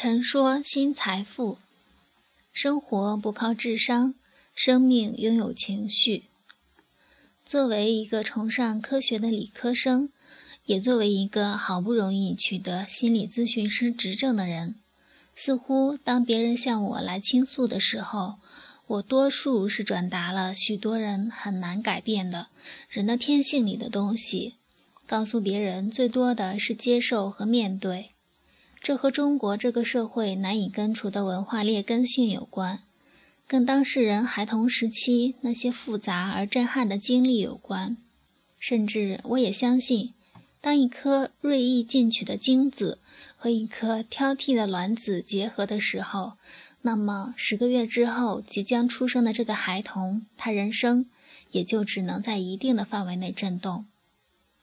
陈说新财富，生活不靠智商，生命拥有情绪。作为一个崇尚科学的理科生，也作为一个好不容易取得心理咨询师执证的人，似乎当别人向我来倾诉的时候，我多数是转达了许多人很难改变的人的天性里的东西，告诉别人最多的是接受和面对。这和中国这个社会难以根除的文化劣根性有关，跟当事人孩童时期那些复杂而震撼的经历有关。甚至我也相信，当一颗锐意进取的精子和一颗挑剔的卵子结合的时候，那么十个月之后即将出生的这个孩童，他人生也就只能在一定的范围内震动。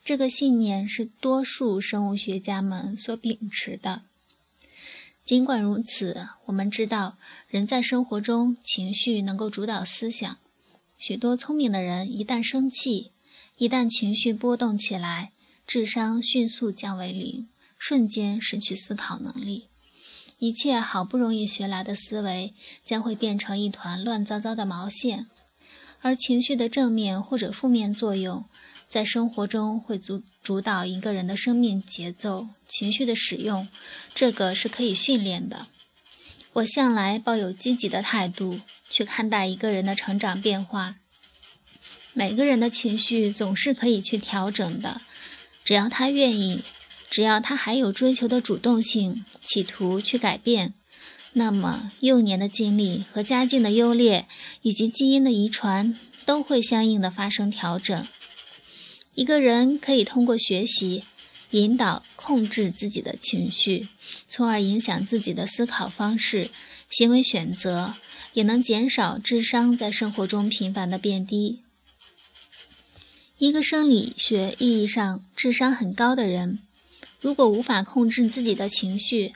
这个信念是多数生物学家们所秉持的。尽管如此，我们知道人在生活中情绪能够主导思想。许多聪明的人一旦生气，一旦情绪波动起来，智商迅速降为零，瞬间失去思考能力。一切好不容易学来的思维将会变成一团乱糟糟的毛线。而情绪的正面或者负面作用。在生活中会主主导一个人的生命节奏、情绪的使用，这个是可以训练的。我向来抱有积极的态度去看待一个人的成长变化。每个人的情绪总是可以去调整的，只要他愿意，只要他还有追求的主动性，企图去改变，那么幼年的经历和家境的优劣以及基因的遗传都会相应的发生调整。一个人可以通过学习引导、控制自己的情绪，从而影响自己的思考方式、行为选择，也能减少智商在生活中频繁的变低。一个生理学意义上智商很高的人，如果无法控制自己的情绪，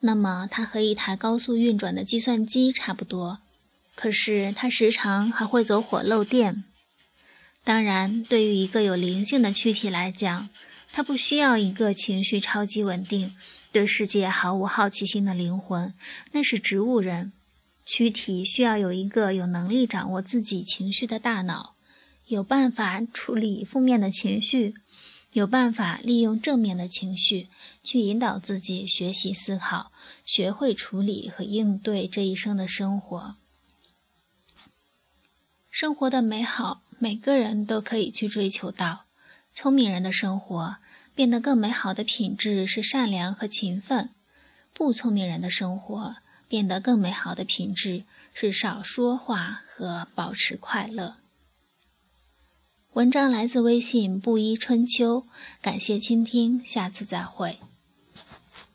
那么他和一台高速运转的计算机差不多。可是他时常还会走火漏电。当然，对于一个有灵性的躯体来讲，它不需要一个情绪超级稳定、对世界毫无好奇心的灵魂，那是植物人。躯体需要有一个有能力掌握自己情绪的大脑，有办法处理负面的情绪，有办法利用正面的情绪去引导自己学习思考，学会处理和应对这一生的生活。生活的美好。每个人都可以去追求到。聪明人的生活变得更美好的品质是善良和勤奋；不聪明人的生活变得更美好的品质是少说话和保持快乐。文章来自微信布衣春秋，感谢倾听，下次再会。